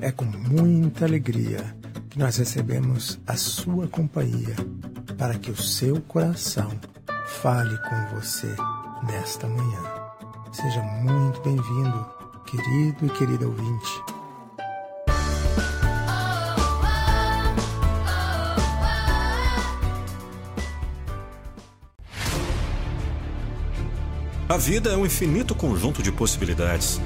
É com muita alegria que nós recebemos a sua companhia para que o seu coração fale com você nesta manhã. Seja muito bem-vindo, querido e querida ouvinte. A vida é um infinito conjunto de possibilidades.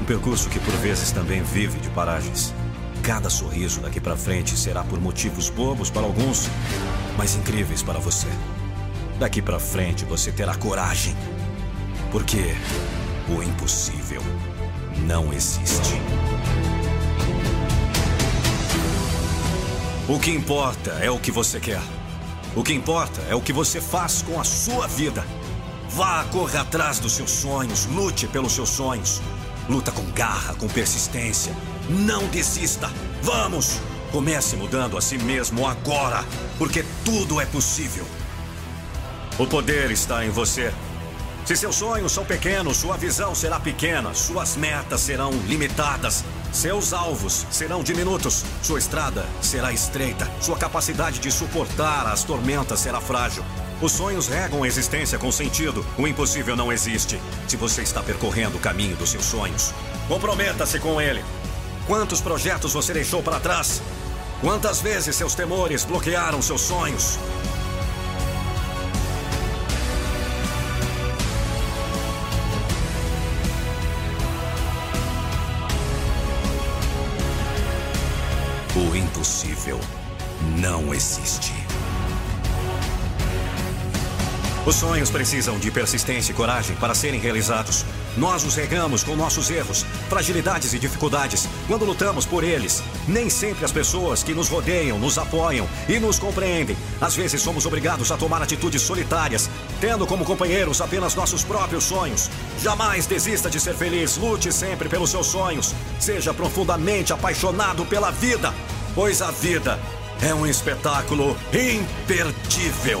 Um percurso que por vezes também vive de paragens. Cada sorriso daqui para frente será por motivos bobos para alguns, mas incríveis para você. Daqui para frente você terá coragem. Porque o impossível não existe. O que importa é o que você quer. O que importa é o que você faz com a sua vida. Vá, corre atrás dos seus sonhos, lute pelos seus sonhos. Luta com garra, com persistência. Não desista. Vamos! Comece mudando a si mesmo agora, porque tudo é possível. O poder está em você. Se seus sonhos são pequenos, sua visão será pequena, suas metas serão limitadas, seus alvos serão diminutos, sua estrada será estreita, sua capacidade de suportar as tormentas será frágil. Os sonhos regam a existência com sentido. O impossível não existe. Se você está percorrendo o caminho dos seus sonhos, comprometa-se com ele. Quantos projetos você deixou para trás? Quantas vezes seus temores bloquearam seus sonhos? O impossível não existe. Os sonhos precisam de persistência e coragem para serem realizados. Nós os regamos com nossos erros, fragilidades e dificuldades quando lutamos por eles. Nem sempre as pessoas que nos rodeiam nos apoiam e nos compreendem. Às vezes somos obrigados a tomar atitudes solitárias, tendo como companheiros apenas nossos próprios sonhos. Jamais desista de ser feliz, lute sempre pelos seus sonhos. Seja profundamente apaixonado pela vida, pois a vida é um espetáculo imperdível.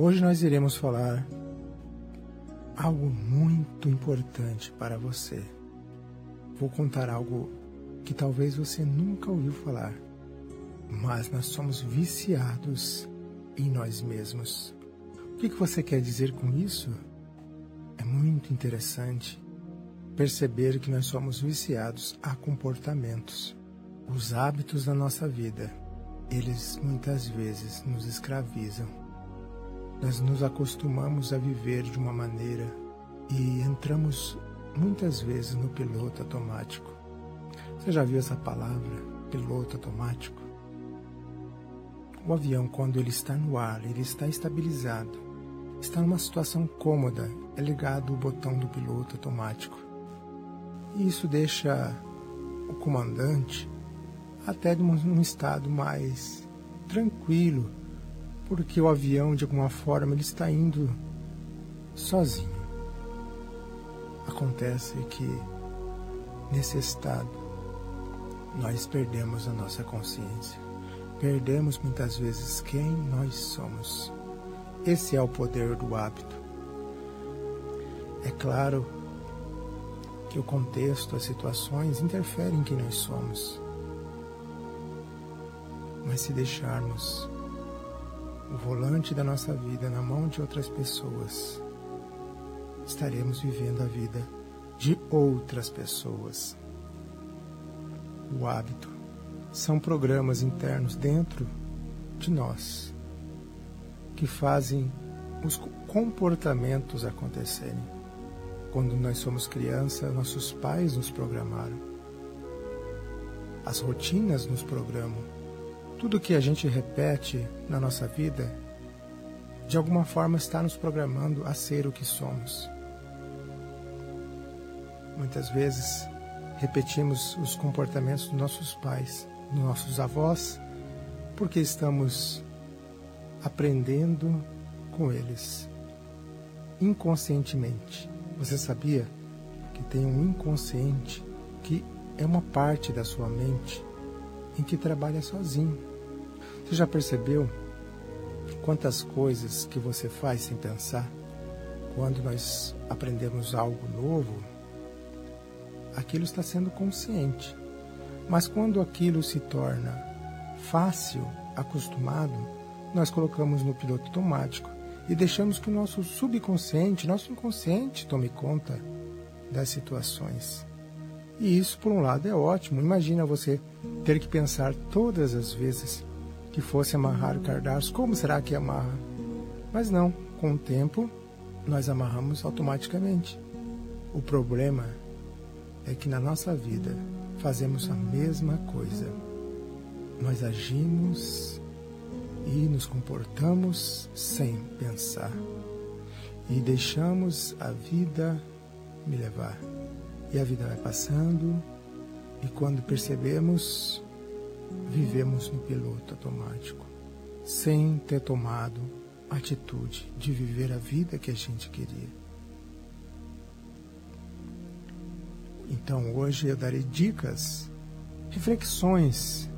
Hoje nós iremos falar algo muito importante para você. Vou contar algo que talvez você nunca ouviu falar, mas nós somos viciados em nós mesmos. O que você quer dizer com isso? É muito interessante perceber que nós somos viciados a comportamentos. Os hábitos da nossa vida, eles muitas vezes nos escravizam nós nos acostumamos a viver de uma maneira e entramos muitas vezes no piloto automático. Você já viu essa palavra, piloto automático? O avião, quando ele está no ar, ele está estabilizado, está numa situação cômoda, é ligado o botão do piloto automático. E isso deixa o comandante até num estado mais tranquilo porque o avião, de alguma forma, ele está indo sozinho. Acontece que, nesse estado, nós perdemos a nossa consciência. Perdemos muitas vezes quem nós somos. Esse é o poder do hábito. É claro que o contexto, as situações interferem em quem nós somos. Mas se deixarmos o volante da nossa vida na mão de outras pessoas, estaremos vivendo a vida de outras pessoas. O hábito são programas internos dentro de nós que fazem os comportamentos acontecerem. Quando nós somos criança, nossos pais nos programaram. As rotinas nos programam tudo que a gente repete na nossa vida, de alguma forma está nos programando a ser o que somos. Muitas vezes repetimos os comportamentos dos nossos pais, dos nossos avós, porque estamos aprendendo com eles inconscientemente. Você sabia que tem um inconsciente que é uma parte da sua mente em que trabalha sozinho. Você já percebeu quantas coisas que você faz sem pensar? Quando nós aprendemos algo novo, aquilo está sendo consciente. Mas quando aquilo se torna fácil, acostumado, nós colocamos no piloto automático e deixamos que o nosso subconsciente, nosso inconsciente tome conta das situações. E isso, por um lado, é ótimo. Imagina você ter que pensar todas as vezes que fosse amarrar o cardápio, como será que amarra? Mas não, com o tempo, nós amarramos automaticamente. O problema é que na nossa vida fazemos a mesma coisa. Nós agimos e nos comportamos sem pensar. E deixamos a vida me levar. E a vida vai passando, e quando percebemos, vivemos no piloto automático, sem ter tomado atitude de viver a vida que a gente queria. Então hoje eu darei dicas, reflexões,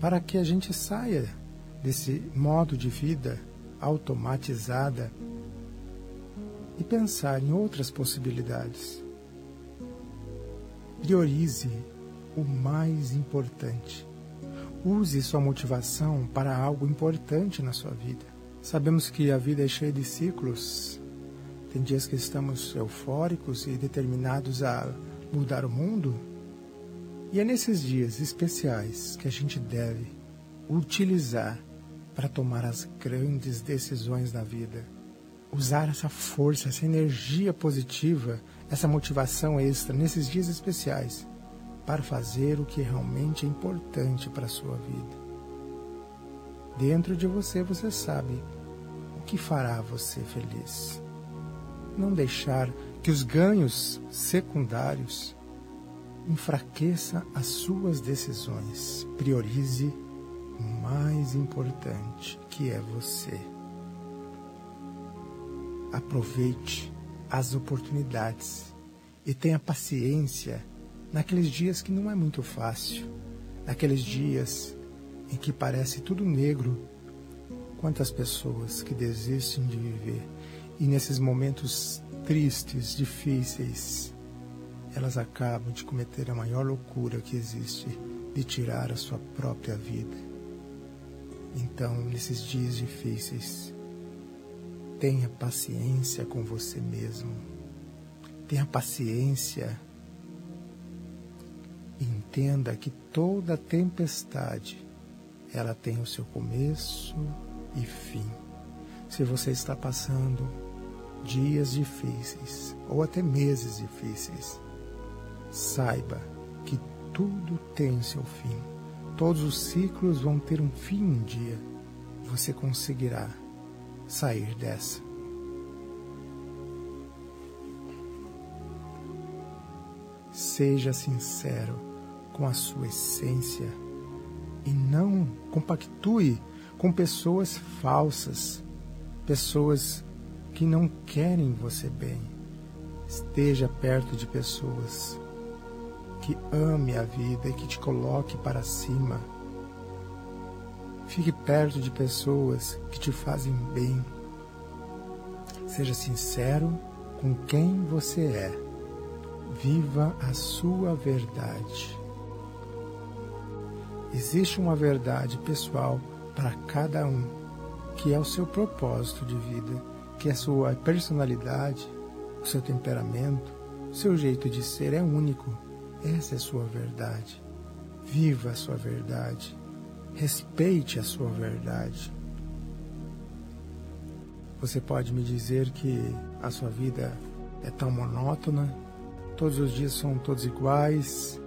para que a gente saia desse modo de vida automatizada e pensar em outras possibilidades. Priorize o mais importante. Use sua motivação para algo importante na sua vida. Sabemos que a vida é cheia de ciclos. Tem dias que estamos eufóricos e determinados a mudar o mundo. E é nesses dias especiais que a gente deve utilizar para tomar as grandes decisões na vida usar essa força, essa energia positiva, essa motivação extra nesses dias especiais para fazer o que realmente é importante para a sua vida. Dentro de você você sabe o que fará você feliz. Não deixar que os ganhos secundários enfraqueça as suas decisões. Priorize o mais importante, que é você. Aproveite as oportunidades e tenha paciência naqueles dias que não é muito fácil, naqueles dias em que parece tudo negro. Quantas pessoas que desistem de viver e nesses momentos tristes, difíceis, elas acabam de cometer a maior loucura que existe de tirar a sua própria vida. Então, nesses dias difíceis, Tenha paciência com você mesmo. Tenha paciência. Entenda que toda tempestade ela tem o seu começo e fim. Se você está passando dias difíceis ou até meses difíceis, saiba que tudo tem seu fim. Todos os ciclos vão ter um fim um dia. Você conseguirá sair dessa. Seja sincero com a sua essência e não compactue com pessoas falsas, pessoas que não querem você bem. Esteja perto de pessoas que ame a vida e que te coloque para cima Fique perto de pessoas que te fazem bem. Seja sincero com quem você é. Viva a sua verdade. Existe uma verdade pessoal para cada um, que é o seu propósito de vida, que é a sua personalidade, o seu temperamento, o seu jeito de ser é único. Essa é a sua verdade. Viva a sua verdade. Respeite a sua verdade. Você pode me dizer que a sua vida é tão monótona, todos os dias são todos iguais,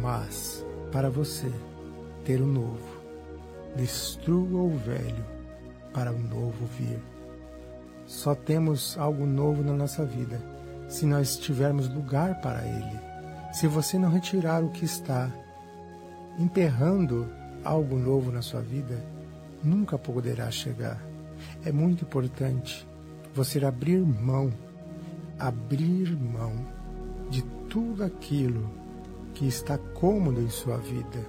mas para você ter o novo, destrua o velho para o novo vir. Só temos algo novo na nossa vida se nós tivermos lugar para ele. Se você não retirar o que está emperrando algo novo na sua vida, nunca poderá chegar. É muito importante você abrir mão, abrir mão de tudo aquilo que está cômodo em sua vida.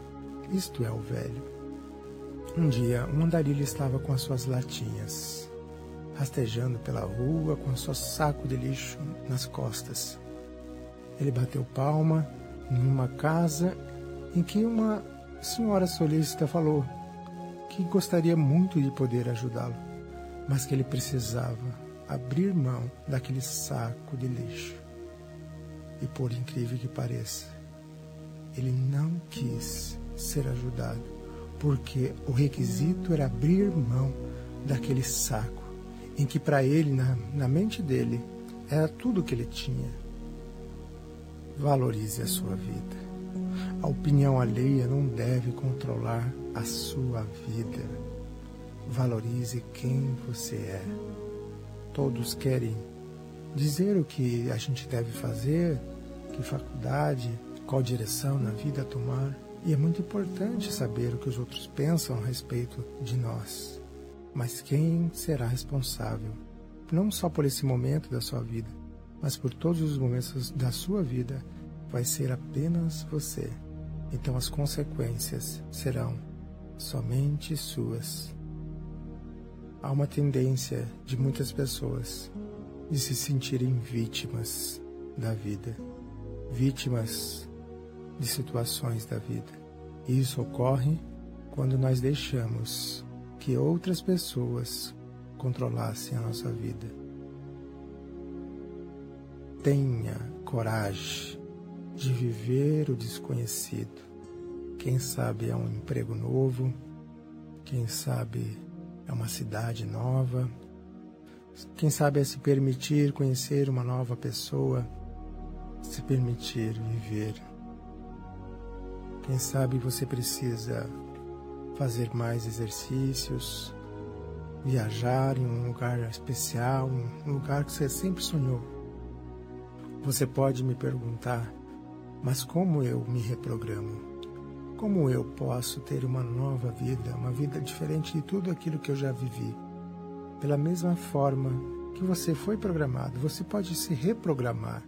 Isto é o velho. Um dia, um andarilho estava com as suas latinhas, rastejando pela rua com seu saco de lixo nas costas. Ele bateu palma numa casa em que uma senhora solícita falou que gostaria muito de poder ajudá-lo, mas que ele precisava abrir mão daquele saco de lixo. E por incrível que pareça, ele não quis ser ajudado, porque o requisito era abrir mão daquele saco, em que para ele, na, na mente dele, era tudo o que ele tinha. Valorize a sua vida. A opinião alheia não deve controlar a sua vida. Valorize quem você é. Todos querem dizer o que a gente deve fazer, que faculdade, qual direção na vida tomar. E é muito importante saber o que os outros pensam a respeito de nós. Mas quem será responsável, não só por esse momento da sua vida, mas por todos os momentos da sua vida, vai ser apenas você. Então as consequências serão somente suas. Há uma tendência de muitas pessoas de se sentirem vítimas da vida, vítimas de situações da vida. E isso ocorre quando nós deixamos que outras pessoas controlassem a nossa vida. Tenha coragem de viver o desconhecido. Quem sabe é um emprego novo, quem sabe é uma cidade nova. Quem sabe é se permitir conhecer uma nova pessoa, se permitir viver. Quem sabe você precisa fazer mais exercícios, viajar em um lugar especial, um lugar que você sempre sonhou. Você pode me perguntar, mas como eu me reprogramo? Como eu posso ter uma nova vida, uma vida diferente de tudo aquilo que eu já vivi? Pela mesma forma que você foi programado, você pode se reprogramar.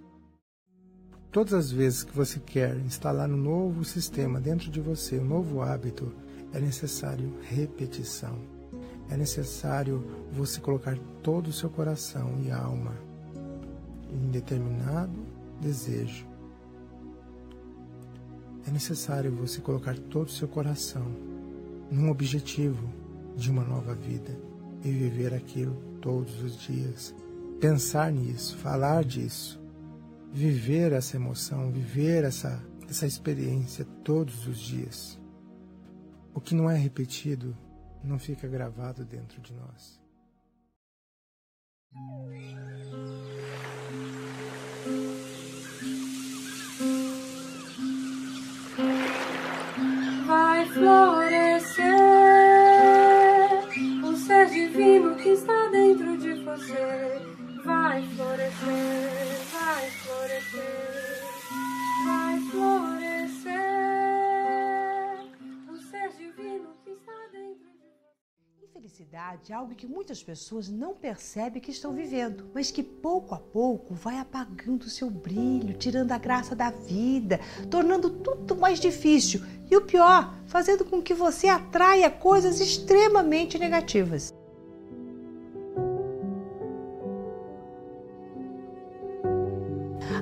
Todas as vezes que você quer instalar um novo sistema dentro de você, um novo hábito, é necessário repetição. É necessário você colocar todo o seu coração e alma em determinado desejo é necessário você colocar todo o seu coração num objetivo de uma nova vida e viver aquilo todos os dias. Pensar nisso, falar disso, viver essa emoção, viver essa, essa experiência todos os dias. O que não é repetido não fica gravado dentro de nós. Florescer o Infelicidade é algo que muitas pessoas não percebem que estão vivendo, mas que pouco a pouco vai apagando o seu brilho, tirando a graça da vida, tornando tudo mais difícil e o pior, fazendo com que você atraia coisas extremamente negativas.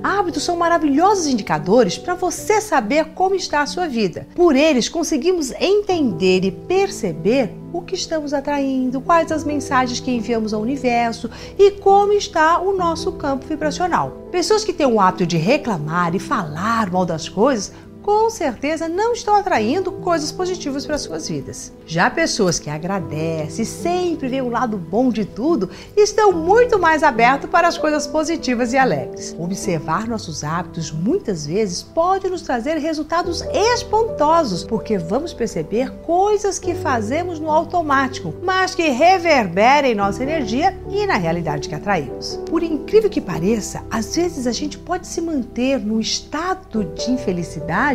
Hábitos são maravilhosos indicadores para você saber como está a sua vida. Por eles, conseguimos entender e perceber o que estamos atraindo, quais as mensagens que enviamos ao universo e como está o nosso campo vibracional. Pessoas que têm o hábito de reclamar e falar mal das coisas com certeza não estão atraindo coisas positivas para suas vidas. Já pessoas que agradecem, sempre veem o lado bom de tudo, estão muito mais abertos para as coisas positivas e alegres. Observar nossos hábitos muitas vezes pode nos trazer resultados espantosos, porque vamos perceber coisas que fazemos no automático, mas que reverberam em nossa energia e na realidade que atraímos. Por incrível que pareça, às vezes a gente pode se manter no estado de infelicidade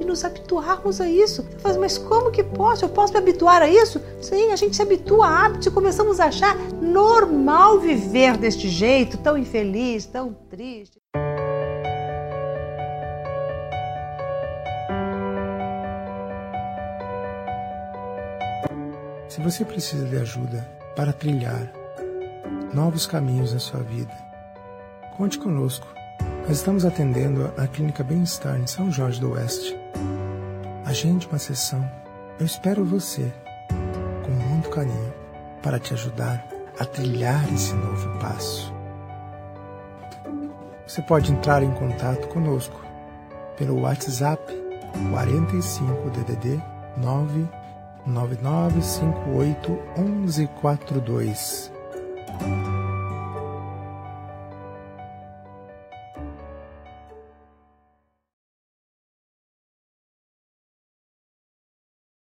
e nos habituarmos a isso. Você fala, assim, mas como que posso? Eu posso me habituar a isso? Sim, a gente se habitua a hábito e começamos a achar normal viver deste jeito, tão infeliz, tão triste. Se você precisa de ajuda para trilhar novos caminhos na sua vida, conte conosco nós estamos atendendo na Clínica Bem-Estar em São Jorge do Oeste. Agende uma sessão. Eu espero você, com muito carinho, para te ajudar a trilhar esse novo passo. Você pode entrar em contato conosco pelo WhatsApp 45 DDD 99958 1142